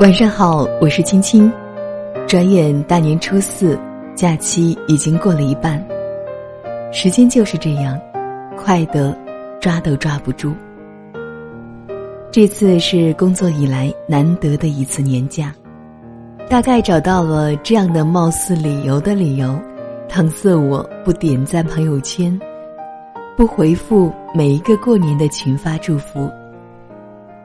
晚上好，我是青青。转眼大年初四，假期已经过了一半。时间就是这样，快得抓都抓不住。这次是工作以来难得的一次年假，大概找到了这样的貌似理由的理由，搪塞我不点赞朋友圈，不回复每一个过年的群发祝福。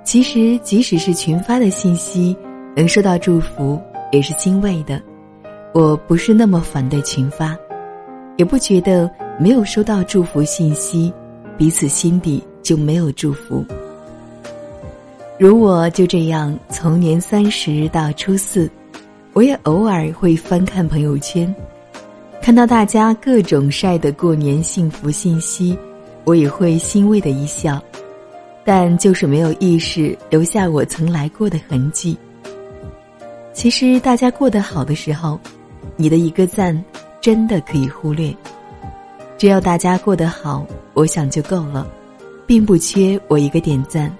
其实，即使是群发的信息，能收到祝福也是欣慰的。我不是那么反对群发，也不觉得没有收到祝福信息，彼此心底就没有祝福。如我就这样从年三十到初四，我也偶尔会翻看朋友圈，看到大家各种晒的过年幸福信息，我也会欣慰的一笑。但就是没有意识留下我曾来过的痕迹。其实大家过得好的时候，你的一个赞真的可以忽略。只要大家过得好，我想就够了，并不缺我一个点赞。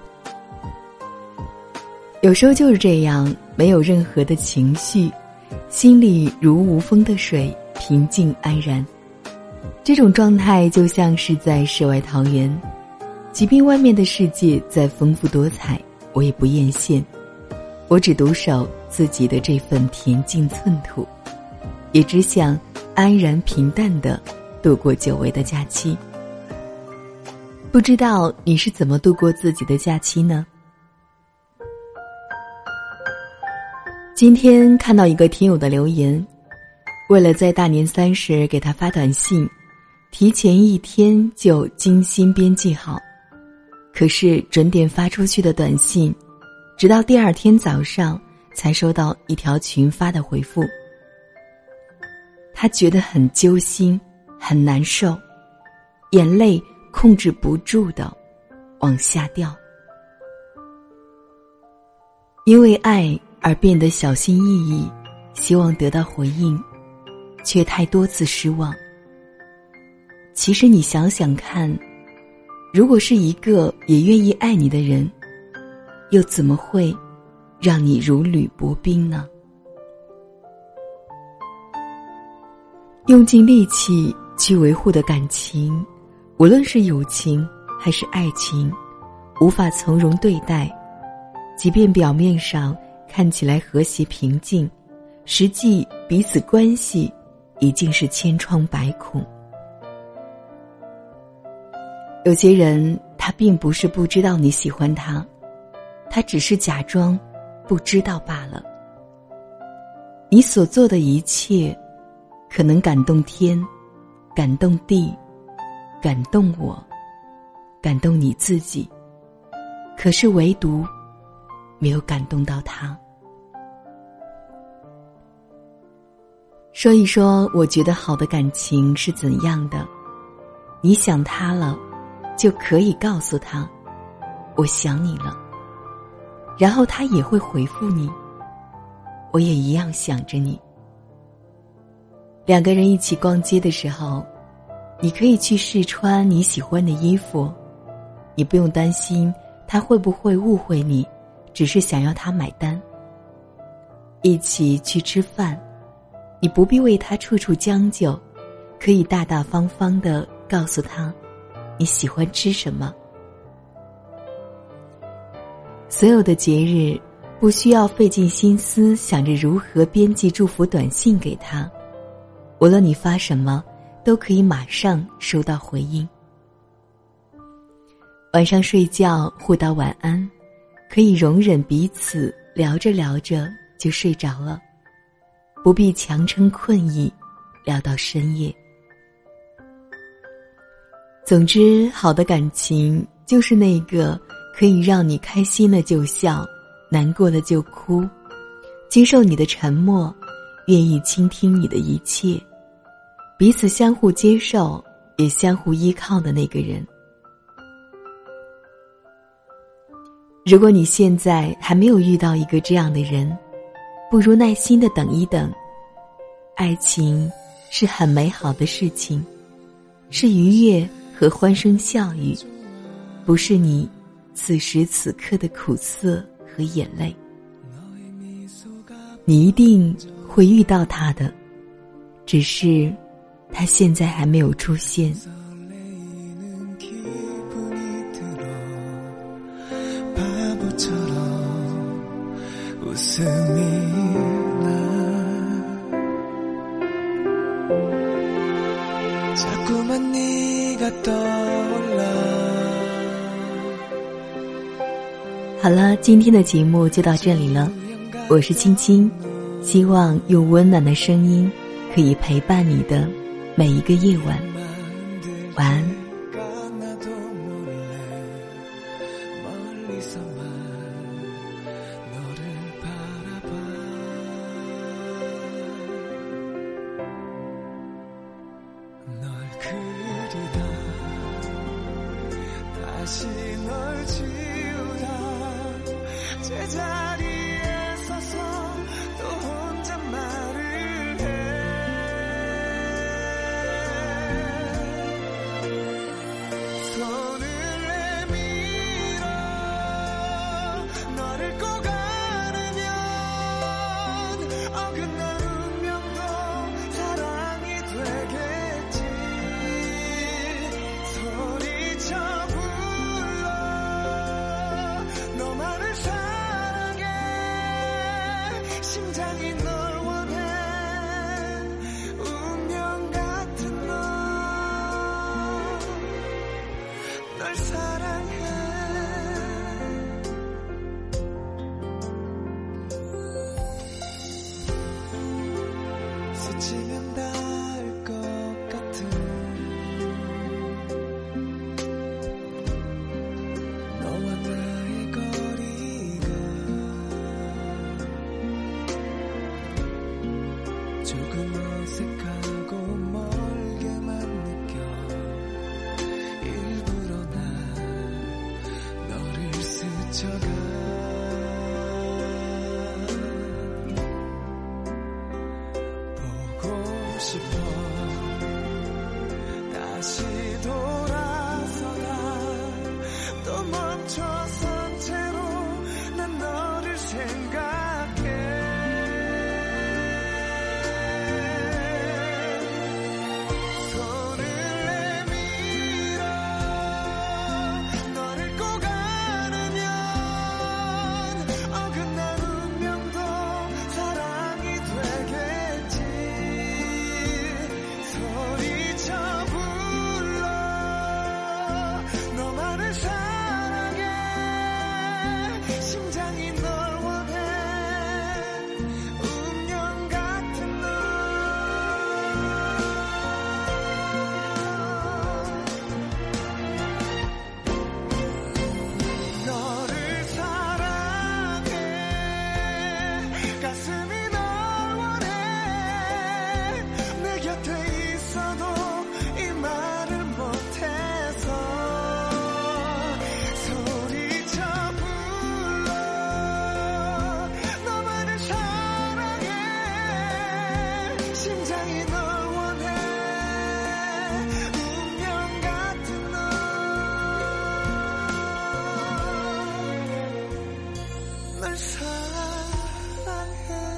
有时候就是这样，没有任何的情绪，心里如无风的水，平静安然。这种状态就像是在世外桃源。即便外面的世界再丰富多彩，我也不艳羡。我只独守自己的这份恬静寸土，也只想安然平淡的度过久违的假期。不知道你是怎么度过自己的假期呢？今天看到一个听友的留言，为了在大年三十给他发短信，提前一天就精心编辑好。可是准点发出去的短信，直到第二天早上才收到一条群发的回复。他觉得很揪心，很难受，眼泪控制不住的往下掉。因为爱而变得小心翼翼，希望得到回应，却太多次失望。其实你想想看。如果是一个也愿意爱你的人，又怎么会让你如履薄冰呢？用尽力气去维护的感情，无论是友情还是爱情，无法从容对待，即便表面上看起来和谐平静，实际彼此关系已经是千疮百孔。有些人，他并不是不知道你喜欢他，他只是假装不知道罢了。你所做的一切，可能感动天，感动地，感动我，感动你自己，可是唯独没有感动到他。说一说，我觉得好的感情是怎样的？你想他了。就可以告诉他，我想你了。然后他也会回复你，我也一样想着你。两个人一起逛街的时候，你可以去试穿你喜欢的衣服，你不用担心他会不会误会你，只是想要他买单。一起去吃饭，你不必为他处处将就，可以大大方方的告诉他。你喜欢吃什么？所有的节日，不需要费尽心思想着如何编辑祝福短信给他，无论你发什么，都可以马上收到回应。晚上睡觉互道晚安，可以容忍彼此聊着聊着就睡着了，不必强撑困意，聊到深夜。总之，好的感情就是那个可以让你开心了就笑，难过了就哭，接受你的沉默，愿意倾听你的一切，彼此相互接受，也相互依靠的那个人。如果你现在还没有遇到一个这样的人，不如耐心的等一等。爱情是很美好的事情，是愉悦。和欢声笑语，不是你此时此刻的苦涩和眼泪。你一定会遇到他的，只是他现在还没有出现。好了，今天的节目就到这里了。我是青青，希望用温暖的声音可以陪伴你的每一个夜晚。晚安。 제자리에 서서 또 혼자 말을 해. crucified. 三三人